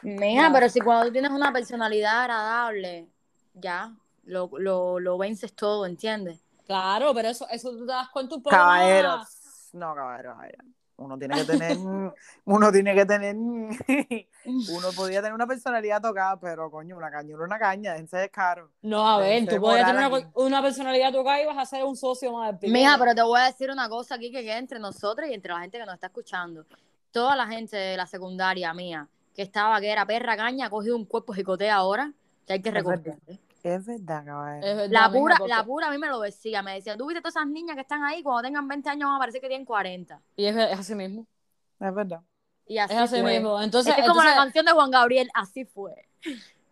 Mija, Ya. pero si cuando tú tienes una personalidad agradable, ya, lo, lo, lo vences todo, ¿entiendes? Claro, pero eso, eso tú te das cuenta un poco Caballeros. más. No, caballeros. caballero. Uno tiene que tener, uno tiene que tener, uno podía tener una personalidad tocada, pero coño, una caña, una caña, déjense es caro. No, a ver, tú podías tener una, una personalidad tocada y vas a ser un socio más del. Mija, pero te voy a decir una cosa aquí que queda entre nosotros y entre la gente que nos está escuchando. Toda la gente de la secundaria mía que estaba, que era perra caña, ha cogido un cuerpo jicotea ahora, que hay que Es recordar. Es verdad, caballero. Es verdad, La pura, porque- la pura a mí me lo decía, me decía, tú viste todas esas niñas que están ahí, cuando tengan 20 años van a parecer que tienen 40. Y es, es así mismo. Es verdad. Y así, Es así fue. mismo. Entonces, es como la canción de Juan Gabriel, así fue.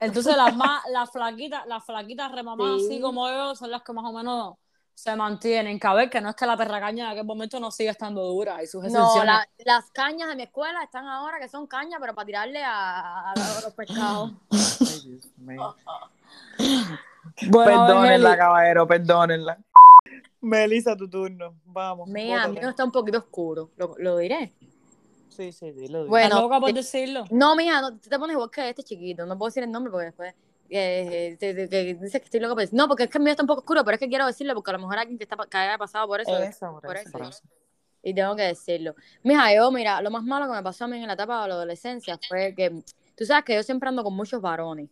Entonces las más, las flaquitas, las flaquitas remamadas Sí. así como yo son las que más o menos se mantienen. Que a ver, que no es que la perracaña en aquel momento no siga estando dura y sus No, la- las cañas de mi escuela están ahora que son cañas, pero para tirarle a, a los pescados. Bueno, Perdónenla, caballero, perdónenla. Melissa, tu turno. Vamos. Mira, a mí no está un poquito oscuro, lo, lo diré. Sí, sí, dilo. dilo. Bueno, ¿estás loca por eh, decirlo? No, mija, no, tú te pones igual que este chiquito. No puedo decir el nombre porque después eh, te- te- que dices que estoy loca. decir- No, porque es que el mío está un poco oscuro, pero es que quiero decirlo porque a lo mejor alguien que, está, que haya pasado por eso. Eso, por por eso, por eso. Y tengo que decirlo. Mija, yo, mira, lo más malo que me pasó a mí en la etapa de la adolescencia fue que tú sabes que yo siempre ando con muchos varones.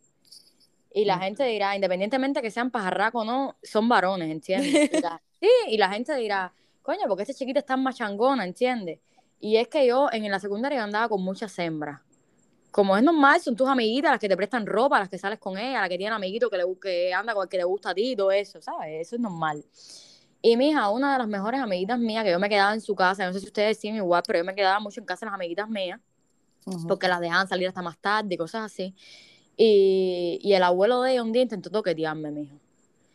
Y la Mm. gente dirá, independientemente que sean pajarracos o no, son varones, ¿entiendes? Y la- sí, y la gente dirá, coño, porque esta chiquita está machangona, ¿entiendes? Y es que yo en la secundaria andaba con muchas hembras. Como es normal, son tus amiguitas las que te prestan ropa, las que sales con ella, las que tienen amiguitos que, le, que anda con el que le gusta a ti, todo eso, ¿sabes? Eso es normal. Y mi hija, una de las mejores amiguitas mías, que yo me quedaba en su casa, no sé si ustedes decían igual, pero yo me quedaba mucho en casa de las amiguitas mías, porque las dejaban salir hasta más tarde y cosas así. Y, y el abuelo de ella un día intentó toquetearme, mija.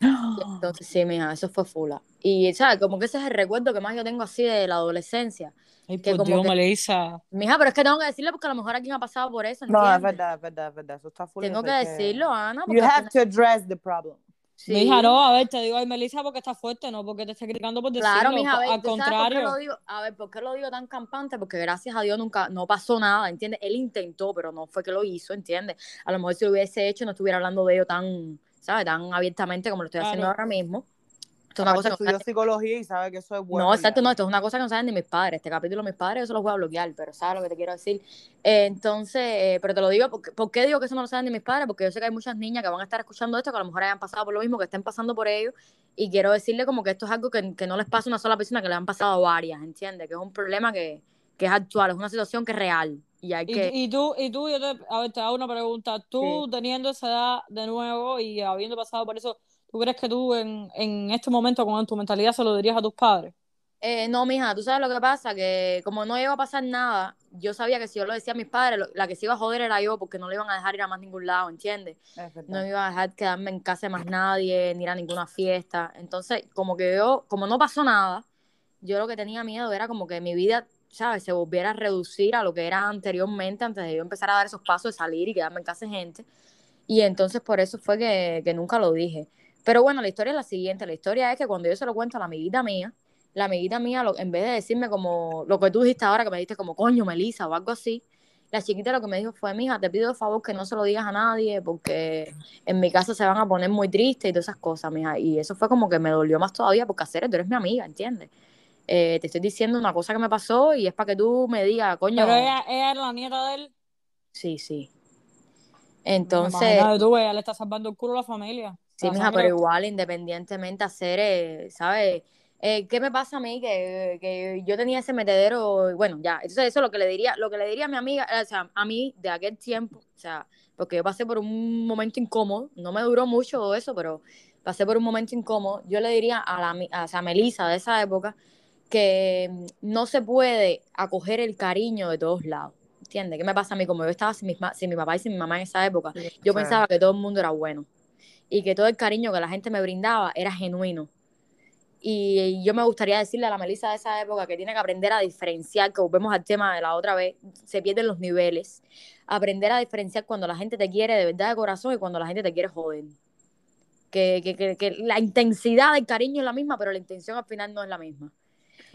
Entonces, sí, mija, eso fue fula. Y, ¿sabes? Como que ese es el recuerdo que más yo tengo así de la adolescencia. Ay, que por como Dios, que- Melissa. Mija, pero es que tengo que decirlo porque a lo mejor alguien ha pasado por eso, No, es ¿entiendes? verdad, es verdad, es verdad. Eso está full. Tengo que decirlo, Ana. You have to address the problem. sí. Mija, no, a ver, te digo ay, Melissa porque está fuerte, no porque te esté criticando por decirlo. Claro, mija, a ver, Al ¿tú sabes por qué contrario. lo digo? A ver, ¿por qué lo digo tan campante? Porque gracias a Dios nunca, no pasó nada, ¿entiendes? Él intentó, pero no fue que lo hizo, ¿entiendes? A lo mejor si lo hubiese hecho no estuviera hablando de ello tan, ¿sabes? Tan abiertamente como lo estoy haciendo Claro. ahora mismo. Esto es una cosa que no estudió saben- psicología y sabe que eso es bueno. No, exacto, no, esto es una cosa que no saben ni mis padres. Este capítulo mis padres yo se los voy a bloquear, pero sabes lo que te quiero decir. Eh, entonces, eh, pero te lo digo, porque, ¿por qué digo que eso no lo saben ni mis padres? Porque yo sé que hay muchas niñas que van a estar escuchando esto, que a lo mejor hayan pasado por lo mismo, que estén pasando por ello, y quiero decirle como que esto es algo que, que no les pasa a una sola persona, que le han pasado a varias, ¿entiendes? Que es un problema que, que es actual, es una situación que es real. Y tú, y tú, yo te, a ver, te hago una pregunta. Tú teniendo esa edad de nuevo y habiendo pasado por eso, ¿tú crees que tú en, en este momento con tu mentalidad se lo dirías a tus padres? Eh, no, mija, tú sabes lo que pasa, que como no iba a pasar nada, yo sabía que si yo lo decía a mis padres, lo- la que se iba a joder era yo, porque no le iban a dejar ir a más ningún lado, ¿entiendes? No me iba a dejar quedarme en casa de más nadie, ni ir a ninguna fiesta. Entonces, como que yo, como no pasó nada, yo lo que tenía miedo era como que mi vida, ¿sabes? Se volviera a reducir a lo que era anteriormente, antes de yo empezar a dar esos pasos de salir y quedarme en casa de gente. Y entonces por eso fue que, que nunca lo dije. Pero bueno, la historia es la siguiente. La historia es que cuando yo se lo cuento a la amiguita mía, la amiguita mía, en vez de decirme como lo que tú dijiste ahora, que me dijiste como coño, Melissa o algo así, la chiquita lo que me dijo fue, mija, te pido de favor que no se lo digas a nadie porque en mi casa se van a poner muy tristes y todas esas cosas, mija. Y eso fue como que me dolió más todavía porque hacer tú eres mi amiga, ¿entiendes? Eh, te estoy diciendo una cosa que me pasó y es para que tú me digas, coño, Pero ella, ella era la nieta de él. sí, sí. Entonces, Imagínate tú, ella le está salvando el culo a la familia. Sí, La mija, sangre- pero igual, independientemente hacer, eh, ¿sabes? Eh, ¿qué me pasa a mí? Que, que yo tenía ese metedero, bueno, ya, entonces eso es lo que le diría, lo que le diría a mi amiga, o sea, a mí de aquel tiempo, o sea, porque yo pasé por un momento incómodo, no me duró mucho eso, pero pasé por un momento incómodo, yo le diría a la, a, o sea, a Melissa de esa época que mm, no se puede acoger el cariño de todos lados, ¿entiendes? ¿Qué me pasa a mí? Como yo estaba sin, mis sin mi papá y sin mi mamá en esa época, yo pensaba que todo el mundo era bueno y que todo el cariño que la gente me brindaba era genuino. Y yo me gustaría decirle a la Melissa de esa época que tiene que aprender a diferenciar, que volvemos al tema de la otra vez, se pierden los niveles, aprender a diferenciar cuando la gente te quiere de verdad de corazón y cuando la gente te quiere joder. Que, que, que, que la intensidad del cariño es la misma, pero la intención al final no es la misma.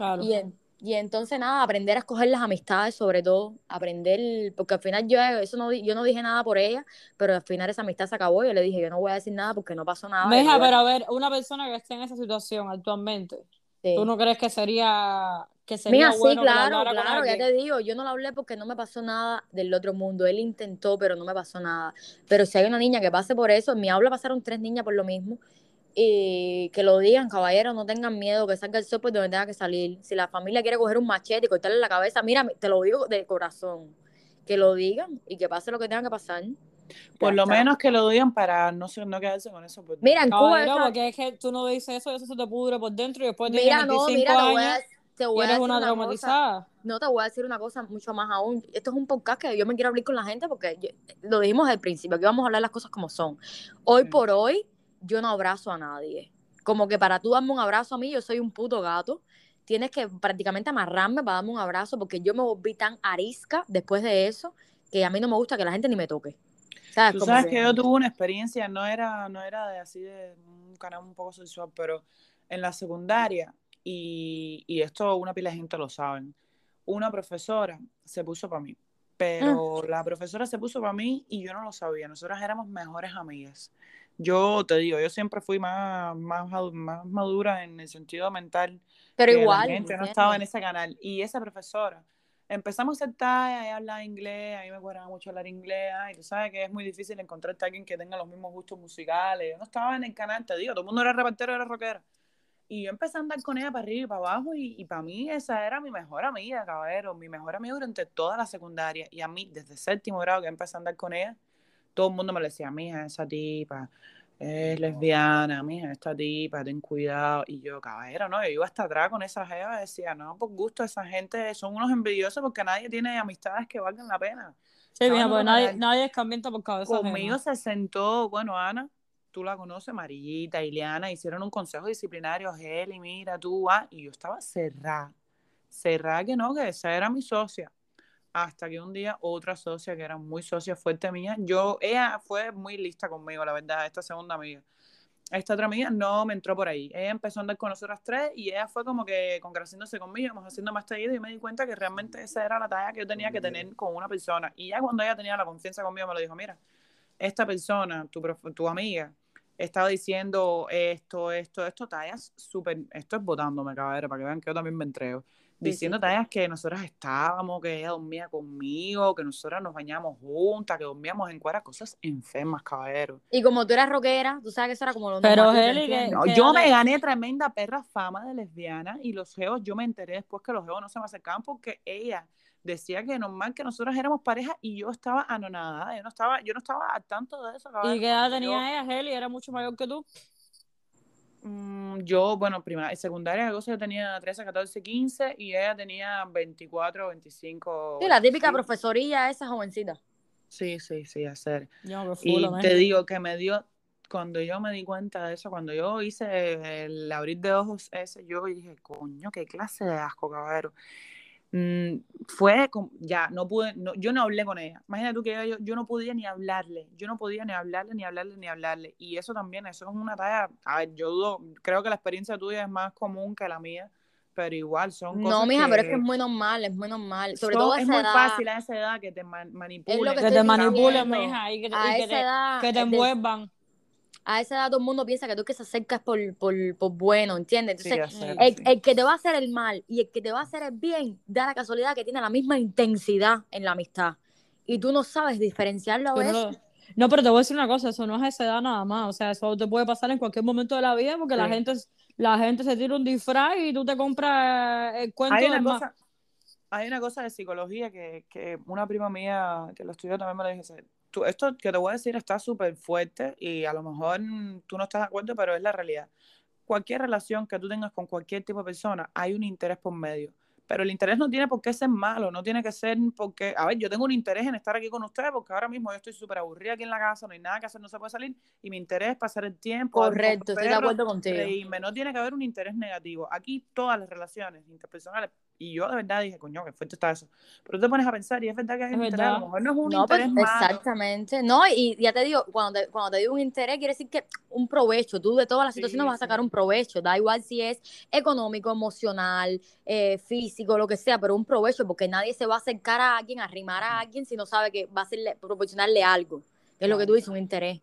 Claro. Y, y entonces nada, aprender a escoger las amistades sobre todo, aprender, porque al final yo eso no yo no dije nada por ella, pero al final esa amistad se acabó, yo le dije, yo no voy a decir nada porque no pasó nada. yo- pero a ver, una persona que esté en esa situación actualmente, sí. ¿tú no crees que sería, que sería Mira, sí, bueno claro, claro, ya te digo, yo no lo hablé porque no me pasó nada del otro mundo. Él intentó, pero no me pasó nada. Pero si hay una niña que pase por eso, en mi aula pasaron tres niñas por lo mismo, y que lo digan, caballeros, no tengan miedo, que salga el sol por donde tenga que salir. Si la familia quiere coger un machete y cortarle la cabeza, mira, te lo digo de corazón, que lo digan y que pase lo que tenga que pasar. Por Ya lo está. menos que lo digan para no, se- no quedarse con eso. por Mira, en. Cuba Caballero, esa- porque es que tú no dices eso eso se te pudre por dentro y después Mira, tienes no, 25 mira, te voy a, años te y voy a eres decir una una cosa. traumatizada. No te voy a decir una cosa mucho más aún. Esto es un podcast que yo me quiero abrir con la gente porque yo- lo dijimos al principio, que vamos a hablar las cosas como son. Hoy Sí. por hoy, yo no abrazo a nadie. Como que para tú darme un abrazo a mí, yo soy un puto gato. Tienes que prácticamente amarrarme para darme un abrazo porque yo me volví tan arisca después de eso que a mí no me gusta que la gente ni me toque. ¿Sabes? Tú sabes que- yo tuve una experiencia, no era, no era de así de un canal un poco sexual, pero en la secundaria, y, y esto una pila de gente lo saben, una profesora se puso para mí, pero la profesora se puso para mí y yo no lo sabía, nosotras éramos mejores amigas. Yo te digo, yo siempre fui más, más, más madura en el sentido mental Pero que la igual. gente no estaba en ese canal. Y esa profesora, empezamos a talla, ella hablaba inglés, a mí me cuadraba mucho hablar inglés, y tú sabes que es muy difícil encontrarte a alguien que tenga los mismos gustos musicales. Yo no estaba en el canal, te digo, todo el mundo era repartero, era rockera. Y yo empecé a andar con ella para arriba y para abajo, y, y para mí esa era mi mejor amiga, caballero, mi mejor amiga durante toda la secundaria. Y a mí, desde séptimo grado que empecé a andar con ella, todo el mundo me decía, mija, esa tipa es lesbiana, mija, esta tipa, ten cuidado. Y yo, caballero, no, yo iba hasta atrás con esa jeva y decía, no, por gusto, esa gente son unos envidiosos porque nadie tiene amistades que valgan la pena. Sí, mija, pues nadie, nadie escarmienta por cabeza Conmigo ajena. se sentó, bueno, Ana, tú la conoces, Amarillita, Ileana, hicieron un consejo disciplinario, Heli, mira, tú, ah, y yo estaba cerrada, cerrada que no, que esa era mi socia. Hasta que un día otra socia, que era muy socia fuerte mía, yo, ella fue muy lista conmigo, la verdad, esta segunda amiga. Esta otra amiga no me entró por ahí. Ella empezó a andar con nosotras tres y ella fue como que congraciándose conmigo, íbamos haciendo más tallido y me di cuenta que realmente esa era la talla que yo tenía que tener con una persona. Y ya cuando ella tenía la confianza conmigo me lo dijo, mira, esta persona, tu, tu amiga, estaba diciendo esto, esto, esto, tallas súper, esto es botándome, caballero, para que vean que yo también me entrego. Diciendo sí. tallas que nosotras estábamos, que ella dormía conmigo, que nosotras nos bañamos juntas, que dormíamos en cuara, cosas enfermas, caballero. Y como tú eras rockera, tú sabes que eso era como lo Pero, normal, ¿tú Heli, que-? No, que yo me gané tremenda perra fama de lesbiana y los geos, yo me enteré después que los geos no se me acercaban porque ella decía que normal que nosotros éramos pareja y yo estaba anonadada, yo no estaba, yo no estaba al tanto de eso. ¿Y caballero, qué edad cuando yo- tenía ella, Heli? ¿Era mucho mayor que tú? Mm, yo, bueno, primaria, secundaria, yo tenía 13, 14, 15 y ella tenía 24, 25. Sí, la típica 25. profesorilla esa jovencita. Sí, sí, sí, hacer. Yo, que Y te digo que me dio, cuando yo me di cuenta de eso, cuando yo hice el abrir de ojos ese, yo dije, coño, qué clase de asco, caballero. Mm, fue, como- ya, no pude, no, yo no hablé con ella. Imagínate tú que yo, yo no podía ni hablarle, yo no podía ni hablarle, ni hablarle, ni hablarle. Y eso también, eso es una talla, a ver, yo dudo, creo que la experiencia tuya es más común que la mía, pero igual son No, cosas mija, pero es que es muy normal, es muy normal. Sobre todo a es esa muy edad. fácil a esa edad que te man- manipulen. que te manipulen, mija, y que te, A y que esa te- edad, que te de- envuelvan. A esa edad todo el mundo piensa que tú que se acercas por, por, por bueno, ¿entiendes? Sí, Entonces, hacer, el, sí. el que te va a hacer el mal y el que te va a hacer el bien, da la casualidad que tiene la misma intensidad en la amistad. Y tú no sabes diferenciarlo a no, veces. lo- no, pero te voy a decir una cosa, eso no es a esa edad nada más, o sea, eso te puede pasar en cualquier momento de la vida porque la Sí. gente la gente se tira un disfraz y tú te compras el cuento Hay una del cosa, hay una cosa de psicología que, que una prima mía que lo estudió también me lo dijo. Tú, esto que te voy a decir está súper fuerte y a lo mejor mm, tú no estás de acuerdo, pero es la realidad. Cualquier relación que tú tengas con cualquier tipo de persona, hay un interés por medio. Pero el interés no tiene por qué ser malo, no tiene que ser porque, a ver, yo tengo un interés en estar aquí con ustedes porque ahora mismo yo estoy súper aburrida aquí en la casa, no hay nada que hacer, no se puede salir y mi interés es pasar el tiempo. Correcto, estoy de acuerdo contigo. reírme, no tiene que haber un interés negativo. Aquí todas las relaciones interpersonales, y yo de verdad dije, coño, qué fuerte está eso. Pero tú te pones a pensar y es verdad que hay Es un interés, a lo mejor no es un No, pues, interés malo. exactamente. No, y ya te digo, cuando te, cuando te digo un interés, quiere decir que un provecho. Tú de todas las Sí, situaciones vas a sacar un provecho. Da igual si es económico, emocional, eh, físico, lo que sea, pero un provecho, porque nadie se va a acercar a alguien, a arrimar a alguien si no sabe que va a serle, proporcionarle algo. Que es lo que tú dices, un interés.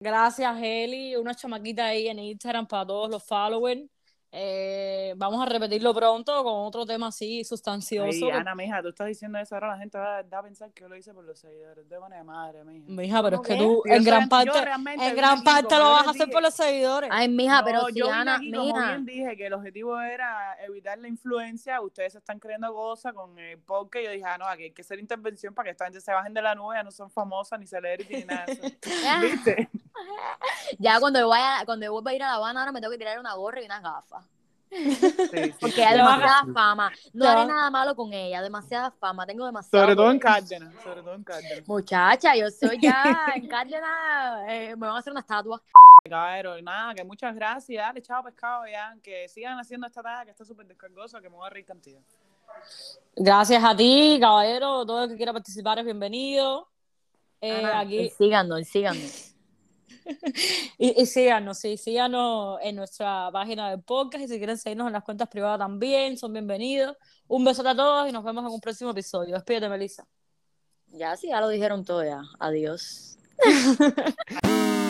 Gracias, Heli. Una chamaquita ahí en Instagram para todos los followers. Eh, vamos a repetirlo pronto con otro tema así sustancioso. Ay, Ana, mija, tú estás diciendo eso ahora, la gente va, va a pensar que yo lo hice por los seguidores. De manera madre, mija. Mija, pero es que ¿Cómo tú Yo en gran parte, en gran parte lo vas a hacer dije. por los seguidores. Ay, mija, No, pero si yo Ana, aquí, como mija. bien dije, que el objetivo era evitar la influencia. Ustedes se están creyendo cosas con el podcast. Yo dije, ah, no, aquí hay que hacer intervención para que esta gente se bajen de la nube. Ya no son famosas, ni celebrities, ni nada de eso. ¿Viste? Ya cuando yo vaya, cuando yo vuelva a ir a La Habana, ahora me tengo que tirar una gorra y unas gafas. Sí, sí. Porque hay demasiada fama. No haré nada malo con ella, demasiada fama, tengo demasiado. Sobre todo en. Cárdenas. Sobre todo en Cárdenas. Muchacha, yo soy ya en Cárdenas, eh, me van a hacer una estatua. Caballero, nada, que muchas gracias. Dale, chao pescado ya. Que sigan haciendo esta tarea que está súper descargosa, que me voy a reír cantidad. Gracias a ti, caballero. Todo el que quiera participar es bienvenido. Eh, Ana, aquí, y síganos, síganos. y, y síganos, sí, síganos en nuestra página de podcast y si quieren seguirnos en las cuentas privadas también, son bienvenidos. Un besote a todos y nos vemos en un próximo episodio. Despídete, Melissa. Ya sí, ya lo dijeron todo ya. Adiós.